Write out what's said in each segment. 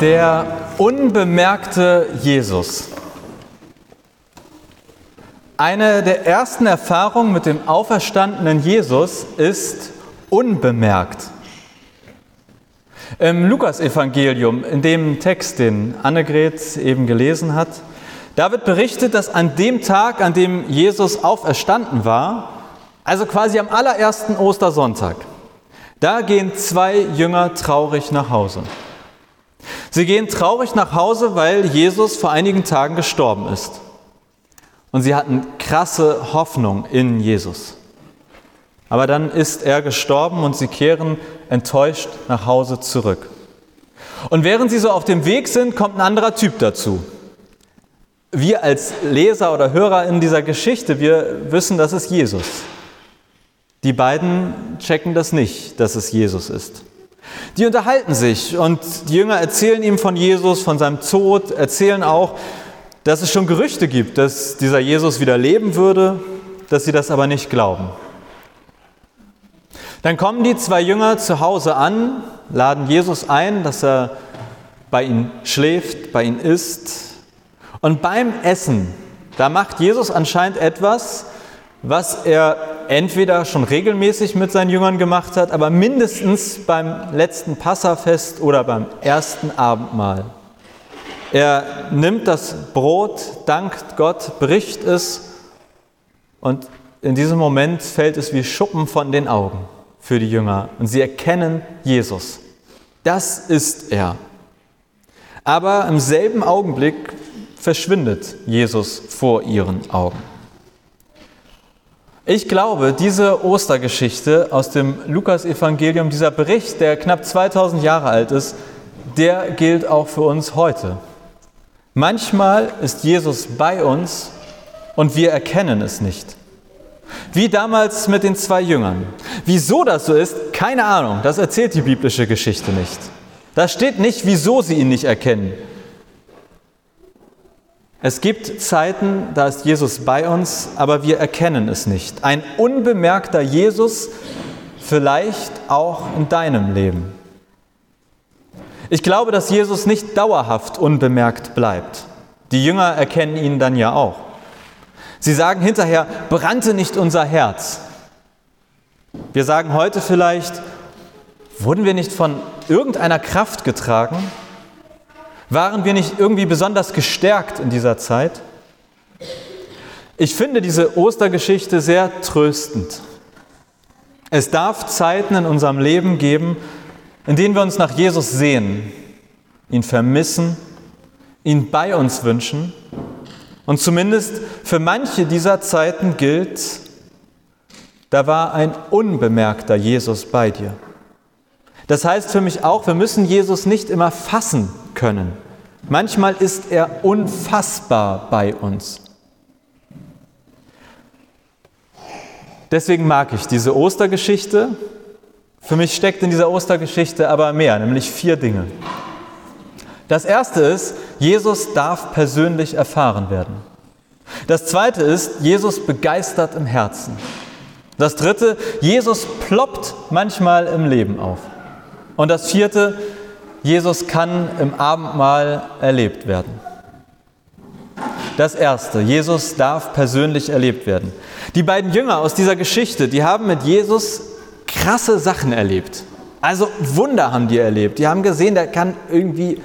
Der unbemerkte Jesus. Eine der ersten Erfahrungen mit dem auferstandenen Jesus ist unbemerkt. Im Lukasevangelium, in dem Text, den Annegret eben gelesen hat, da wird berichtet, dass an dem Tag, an dem Jesus auferstanden war, also quasi am allerersten Ostersonntag, da gehen zwei Jünger traurig nach Hause. Sie gehen traurig nach Hause, weil Jesus vor einigen Tagen gestorben ist. Und sie hatten krasse Hoffnung in Jesus. Aber dann ist er gestorben und sie kehren enttäuscht nach Hause zurück. Und während sie so auf dem Weg sind, kommt ein anderer Typ dazu. Wir als Leser oder Hörer in dieser Geschichte, wir wissen, das ist Jesus. Die beiden checken das nicht, dass es Jesus ist. Die unterhalten sich und die Jünger erzählen ihm von Jesus, von seinem Tod, erzählen auch, dass es schon Gerüchte gibt, dass dieser Jesus wieder leben würde, dass sie das aber nicht glauben. Dann kommen die zwei Jünger zu Hause an, laden Jesus ein, dass er bei ihnen schläft, bei ihnen isst. Und beim Essen, da macht Jesus anscheinend etwas, was er entweder schon regelmäßig mit seinen Jüngern gemacht hat, aber mindestens beim letzten Passafest oder beim ersten Abendmahl. Er nimmt das Brot, dankt Gott, bricht es und in diesem Moment fällt es wie Schuppen von den Augen für die Jünger und sie erkennen Jesus. Das ist er. Aber im selben Augenblick verschwindet Jesus vor ihren Augen. Ich glaube, diese Ostergeschichte aus dem Lukas-Evangelium, dieser Bericht, der knapp 2000 Jahre alt ist, der gilt auch für uns heute. Manchmal ist Jesus bei uns und wir erkennen es nicht. Wie damals mit den zwei Jüngern. Wieso das so ist, keine Ahnung, das erzählt die biblische Geschichte nicht. Da steht nicht, wieso sie ihn nicht erkennen. Es gibt Zeiten, da ist Jesus bei uns, aber wir erkennen es nicht. Ein unbemerkter Jesus vielleicht auch in deinem Leben. Ich glaube, dass Jesus nicht dauerhaft unbemerkt bleibt. Die Jünger erkennen ihn dann ja auch. Sie sagen hinterher, brannte nicht unser Herz. Wir sagen heute vielleicht, wurden wir nicht von irgendeiner Kraft getragen? Waren wir nicht irgendwie besonders gestärkt in dieser Zeit? Ich finde diese Ostergeschichte sehr tröstend. Es darf Zeiten in unserem Leben geben, in denen wir uns nach Jesus sehen, ihn vermissen, ihn bei uns wünschen. Und zumindest für manche dieser Zeiten gilt, da war ein unbemerkter Jesus bei dir. Das heißt für mich auch, wir müssen Jesus nicht immer fassen können. Manchmal ist er unfassbar bei uns. Deswegen mag ich diese Ostergeschichte. Für mich steckt in dieser Ostergeschichte aber mehr, nämlich vier Dinge. Das erste ist, Jesus darf persönlich erfahren werden. Das zweite ist, Jesus begeistert im Herzen. Das dritte, Jesus ploppt manchmal im Leben auf. Und das vierte, Jesus kann im Abendmahl erlebt werden. Das erste, Jesus darf persönlich erlebt werden. Die beiden Jünger aus dieser Geschichte, die haben mit Jesus krasse Sachen erlebt. Also Wunder haben die erlebt. Die haben gesehen, der kann irgendwie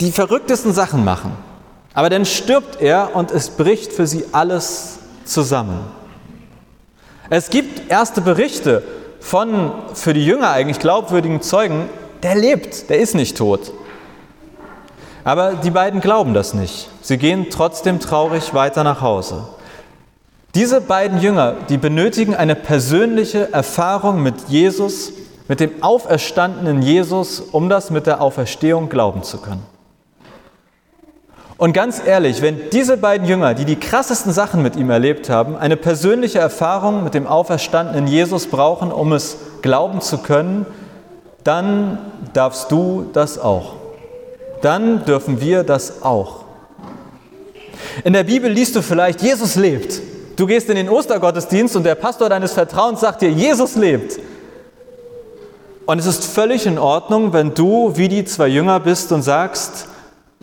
die verrücktesten Sachen machen. Aber dann stirbt er und es bricht für sie alles zusammen. Es gibt erste Berichte von für die Jünger eigentlich glaubwürdigen Zeugen, der lebt, der ist nicht tot. Aber die beiden glauben das nicht. Sie gehen trotzdem traurig weiter nach Hause. Diese beiden Jünger, die benötigen eine persönliche Erfahrung mit Jesus, mit dem auferstandenen Jesus, um das mit der Auferstehung glauben zu können. Und ganz ehrlich, wenn diese beiden Jünger, die die krassesten Sachen mit ihm erlebt haben, eine persönliche Erfahrung mit dem auferstandenen Jesus brauchen, um es glauben zu können, dann darfst du das auch. Dann dürfen wir das auch. In der Bibel liest du vielleicht, Jesus lebt. Du gehst in den Ostergottesdienst und der Pastor deines Vertrauens sagt dir, Jesus lebt. Und es ist völlig in Ordnung, wenn du wie die zwei Jünger bist und sagst,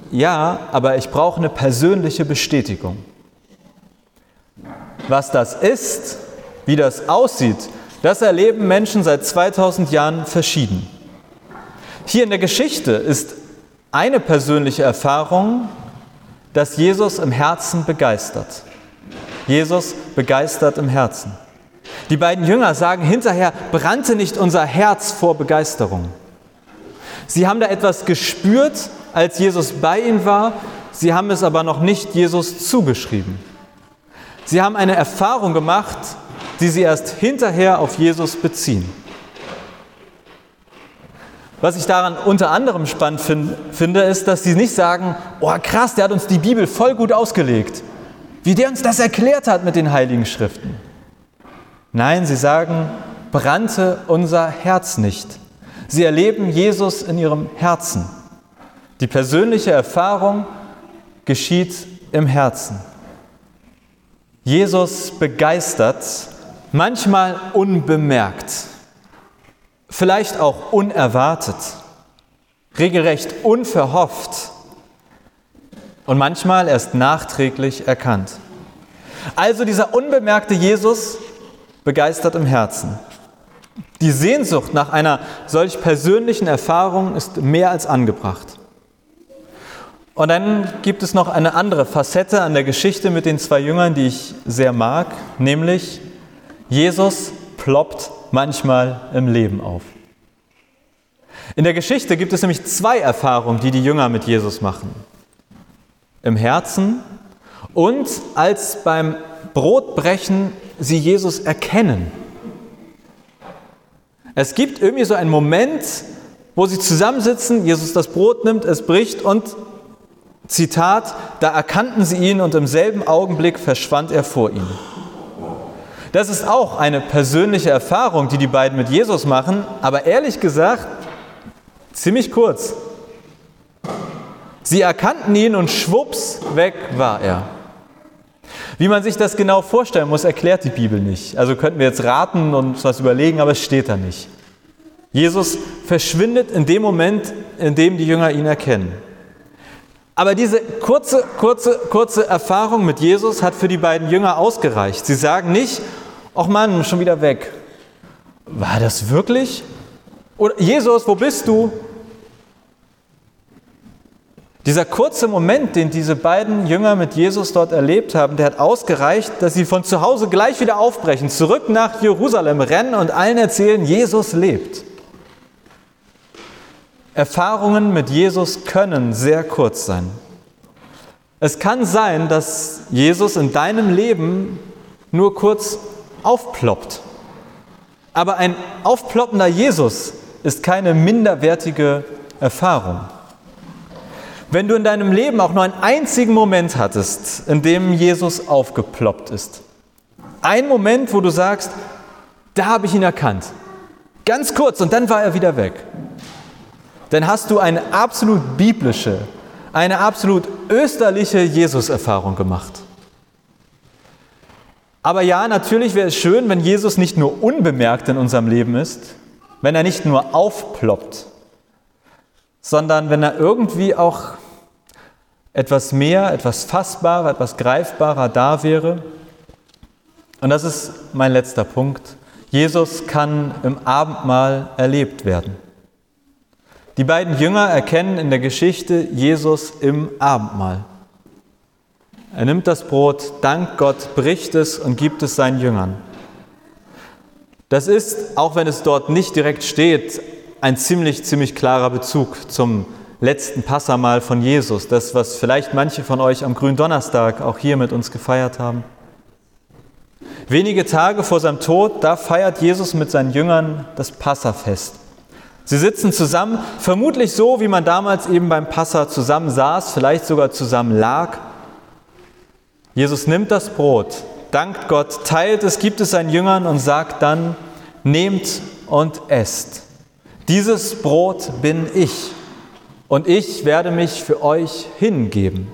ja, aber ich brauche eine persönliche Bestätigung. Was das ist, wie das aussieht, das erleben Menschen seit 2000 Jahren verschieden. Hier in der Geschichte ist eine persönliche Erfahrung, dass Jesus im Herzen begeistert. Jesus begeistert im Herzen. Die beiden Jünger sagen hinterher, brannte nicht unser Herz vor Begeisterung. Sie haben da etwas gespürt, als Jesus bei ihnen war, sie haben es aber noch nicht Jesus zugeschrieben. Sie haben eine Erfahrung gemacht, die sie erst hinterher auf Jesus beziehen. Was ich daran unter anderem spannend find, finde, ist, dass sie nicht sagen, oh krass, der hat uns die Bibel voll gut ausgelegt, wie der uns das erklärt hat mit den heiligen Schriften. Nein, sie sagen, brannte unser Herz nicht. Sie erleben Jesus in ihrem Herzen. Die persönliche Erfahrung geschieht im Herzen. Jesus begeistert, manchmal unbemerkt, vielleicht auch unerwartet, regelrecht unverhofft und manchmal erst nachträglich erkannt. Also dieser unbemerkte Jesus begeistert im Herzen. Die Sehnsucht nach einer solch persönlichen Erfahrung ist mehr als angebracht. Und dann gibt es noch eine andere Facette an der Geschichte mit den zwei Jüngern, die ich sehr mag, nämlich Jesus ploppt manchmal im Leben auf. In der Geschichte gibt es nämlich zwei Erfahrungen, die die Jünger mit Jesus machen. Im Herzen und als beim Brotbrechen sie Jesus erkennen. Es gibt irgendwie so einen Moment, wo sie zusammensitzen, Jesus das Brot nimmt, es bricht und Zitat, da erkannten sie ihn und im selben Augenblick verschwand er vor ihnen. Das ist auch eine persönliche Erfahrung, die die beiden mit Jesus machen, aber ehrlich gesagt ziemlich kurz. Sie erkannten ihn und schwupps, weg war er. Wie man sich das genau vorstellen muss, erklärt die Bibel nicht. Also könnten wir jetzt raten und was überlegen, aber es steht da nicht. Jesus verschwindet in dem Moment, in dem die Jünger ihn erkennen. Aber diese kurze, kurze, kurze Erfahrung mit Jesus hat für die beiden Jünger ausgereicht. Sie sagen nicht, ach Mann, schon wieder weg. War das wirklich? Oder Jesus, wo bist du? Dieser kurze Moment, den diese beiden Jünger mit Jesus dort erlebt haben, der hat ausgereicht, dass sie von zu Hause gleich wieder aufbrechen, zurück nach Jerusalem rennen und allen erzählen, Jesus lebt. Erfahrungen mit Jesus können sehr kurz sein. Es kann sein, dass Jesus in deinem Leben nur kurz aufploppt. Aber ein aufploppender Jesus ist keine minderwertige Erfahrung. Wenn du in deinem Leben auch nur einen einzigen Moment hattest, in dem Jesus aufgeploppt ist, ein Moment, wo du sagst, da habe ich ihn erkannt, ganz kurz und dann war er wieder weg, dann hast du eine absolut biblische, eine absolut österliche Jesus-Erfahrung gemacht. Aber ja, natürlich wäre es schön, wenn Jesus nicht nur unbemerkt in unserem Leben ist, wenn er nicht nur aufploppt, sondern wenn er irgendwie auch etwas mehr, etwas fassbarer, etwas greifbarer da wäre. Und das ist mein letzter Punkt. Jesus kann im Abendmahl erlebt werden. Die beiden Jünger erkennen in der Geschichte Jesus im Abendmahl. Er nimmt das Brot, dankt Gott, bricht es und gibt es seinen Jüngern. Das ist, auch wenn es dort nicht direkt steht, ein ziemlich, ziemlich klarer Bezug zum letzten Passamal von Jesus, das, was vielleicht manche von euch am Gründonnerstag auch hier mit uns gefeiert haben. Wenige Tage vor seinem Tod, da feiert Jesus mit seinen Jüngern das Passafest. Sie sitzen zusammen, vermutlich so, wie man damals eben beim Passa zusammen saß, vielleicht sogar zusammen lag. Jesus nimmt das Brot, dankt Gott, teilt es, gibt es seinen Jüngern und sagt dann, nehmt und esst. Dieses Brot bin ich und ich werde mich für euch hingeben.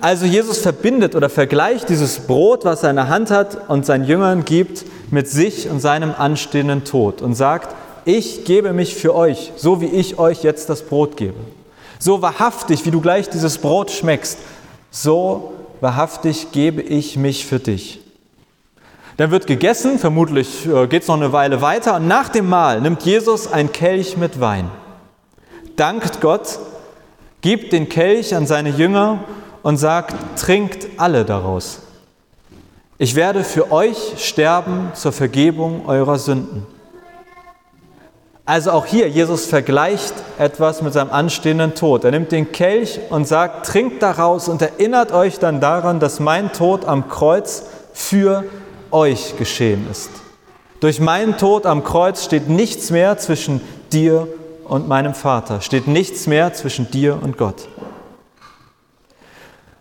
Also Jesus verbindet oder vergleicht dieses Brot, was er in der Hand hat und seinen Jüngern gibt, mit sich und seinem anstehenden Tod und sagt, ich gebe mich für euch, so wie ich euch jetzt das Brot gebe. So wahrhaftig, wie du gleich dieses Brot schmeckst, so wahrhaftig gebe ich mich für dich. Dann wird gegessen, vermutlich äh, geht es noch eine Weile weiter, und nach dem Mahl nimmt Jesus ein Kelch mit Wein, dankt Gott, gibt den Kelch an seine Jünger und sagt, trinkt alle daraus. Ich werde für euch sterben zur Vergebung eurer Sünden. Also auch hier, Jesus vergleicht etwas mit seinem anstehenden Tod. Er nimmt den Kelch und sagt, trinkt daraus und erinnert euch dann daran, dass mein Tod am Kreuz für euch geschehen ist. Durch meinen Tod am Kreuz steht nichts mehr zwischen dir und meinem Vater, steht nichts mehr zwischen dir und Gott.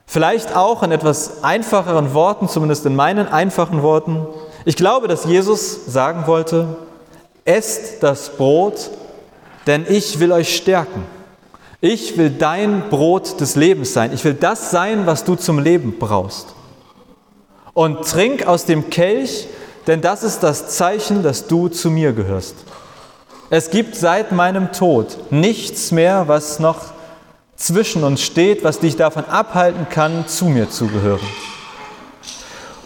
Vielleicht auch in etwas einfacheren Worten, zumindest in meinen einfachen Worten. Ich glaube, dass Jesus sagen wollte, esst das Brot, denn ich will euch stärken. Ich will dein Brot des Lebens sein. Ich will das sein, was du zum Leben brauchst. Und trink aus dem Kelch, denn das ist das Zeichen, dass du zu mir gehörst. Es gibt seit meinem Tod nichts mehr, was noch zwischen uns steht, was dich davon abhalten kann, zu mir zu gehören.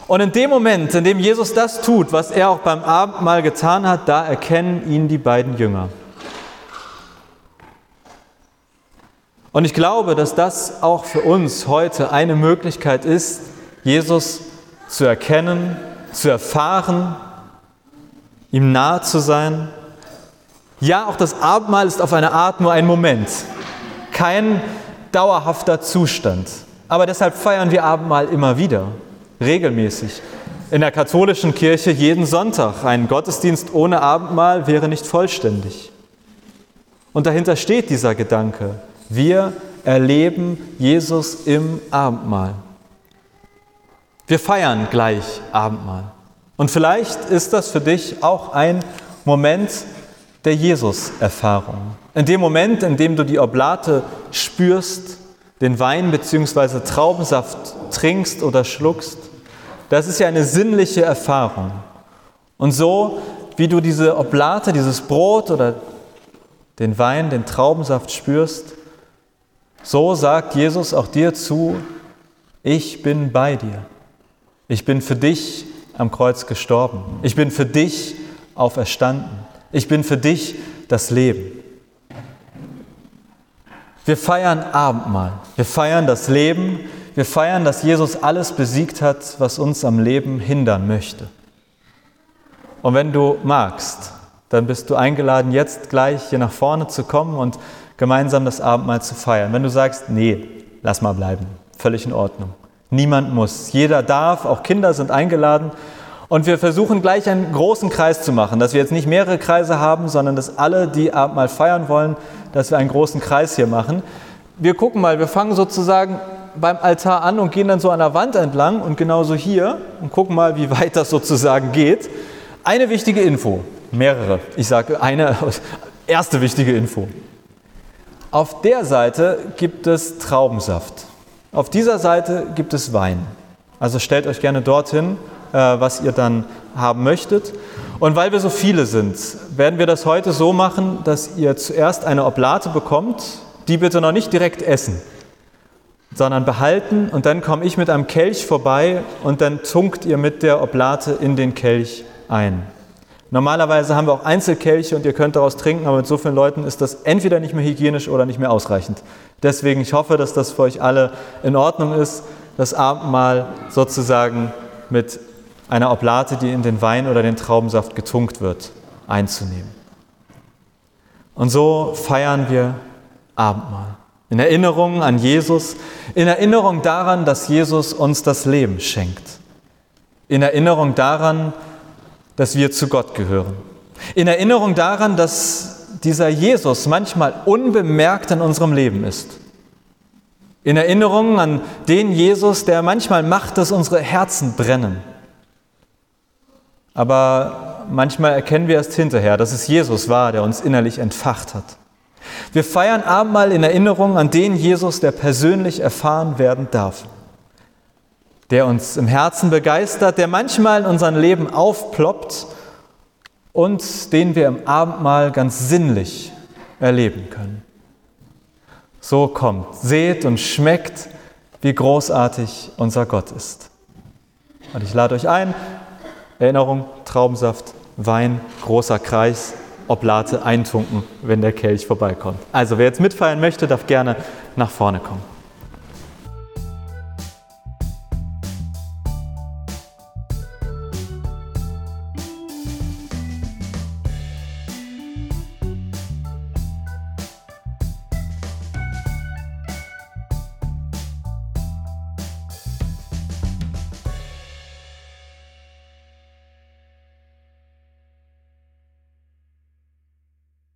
Und in dem Moment, in dem Jesus das tut, was er auch beim Abendmahl getan hat, da erkennen ihn die beiden Jünger. Und ich glaube, dass das auch für uns heute eine Möglichkeit ist, Jesus zu erkennen, zu erfahren, ihm nahe zu sein. Ja, auch das Abendmahl ist auf eine Art nur ein Moment, kein dauerhafter Zustand. Aber deshalb feiern wir Abendmahl immer wieder regelmäßig. In der katholischen Kirche jeden Sonntag. Ein Gottesdienst ohne Abendmahl wäre nicht vollständig. Und dahinter steht dieser Gedanke. Wir erleben Jesus im Abendmahl. Wir feiern gleich Abendmahl. Und vielleicht ist das für dich auch ein Moment der Jesus-Erfahrung. In dem Moment, in dem du die Oblate spürst, den Wein bzw. Traubensaft trinkst oder schluckst, das ist ja eine sinnliche Erfahrung. Und so wie du diese Oblate, dieses Brot oder den Wein, den Traubensaft spürst, so sagt Jesus auch dir zu, ich bin bei dir. Ich bin für dich am Kreuz gestorben. Ich bin für dich auferstanden. Ich bin für dich das Leben. Wir feiern Abendmahl. Wir feiern das Leben, wir feiern, dass Jesus alles besiegt hat, was uns am Leben hindern möchte. Und wenn du magst, dann bist du eingeladen, jetzt gleich hier nach vorne zu kommen und gemeinsam das Abendmahl zu feiern. Wenn du sagst, nee, lass mal bleiben, völlig in Ordnung. Niemand muss. Jeder darf, auch Kinder sind eingeladen. Und wir versuchen gleich einen großen Kreis zu machen, dass wir jetzt nicht mehrere Kreise haben, sondern dass alle, die Abendmahl feiern wollen, dass wir einen großen Kreis hier machen. Wir gucken mal, wir fangen sozusagen beim Altar an und gehen dann so an der Wand entlang und genauso hier und gucken mal, wie weit das sozusagen geht. Eine wichtige Info, mehrere. Ich sage eine erste wichtige Info. Auf der Seite gibt es Traubensaft. Auf dieser Seite gibt es Wein. Also stellt euch gerne dorthin, äh, was ihr dann haben möchtet. Und weil wir so viele sind, werden wir das heute so machen, dass ihr zuerst eine Oblate bekommt, die bitte noch nicht direkt essen sondern behalten und dann komme ich mit einem Kelch vorbei und dann tunkt ihr mit der Oblate in den Kelch ein. Normalerweise haben wir auch Einzelkelche und ihr könnt daraus trinken, aber mit so vielen Leuten ist das entweder nicht mehr hygienisch oder nicht mehr ausreichend. Deswegen, ich hoffe, dass das für euch alle in Ordnung ist, das Abendmahl sozusagen mit einer Oblate, die in den Wein oder den Traubensaft getunkt wird, einzunehmen. Und so feiern wir Abendmahl. In Erinnerung an Jesus, in Erinnerung daran, dass Jesus uns das Leben schenkt. In Erinnerung daran, dass wir zu Gott gehören. In Erinnerung daran, dass dieser Jesus manchmal unbemerkt in unserem Leben ist. In Erinnerung an den Jesus, der manchmal macht, dass unsere Herzen brennen. Aber manchmal erkennen wir erst hinterher, dass es Jesus war, der uns innerlich entfacht hat. Wir feiern Abendmahl in Erinnerung an den Jesus, der persönlich erfahren werden darf, der uns im Herzen begeistert, der manchmal in unserem Leben aufploppt und den wir im Abendmahl ganz sinnlich erleben können. So kommt, seht und schmeckt, wie großartig unser Gott ist. Und ich lade euch ein, Erinnerung, Traubensaft, Wein, großer Kreis, Oblate eintunken, wenn der Kelch vorbeikommt. Also wer jetzt mitfeiern möchte, darf gerne nach vorne kommen.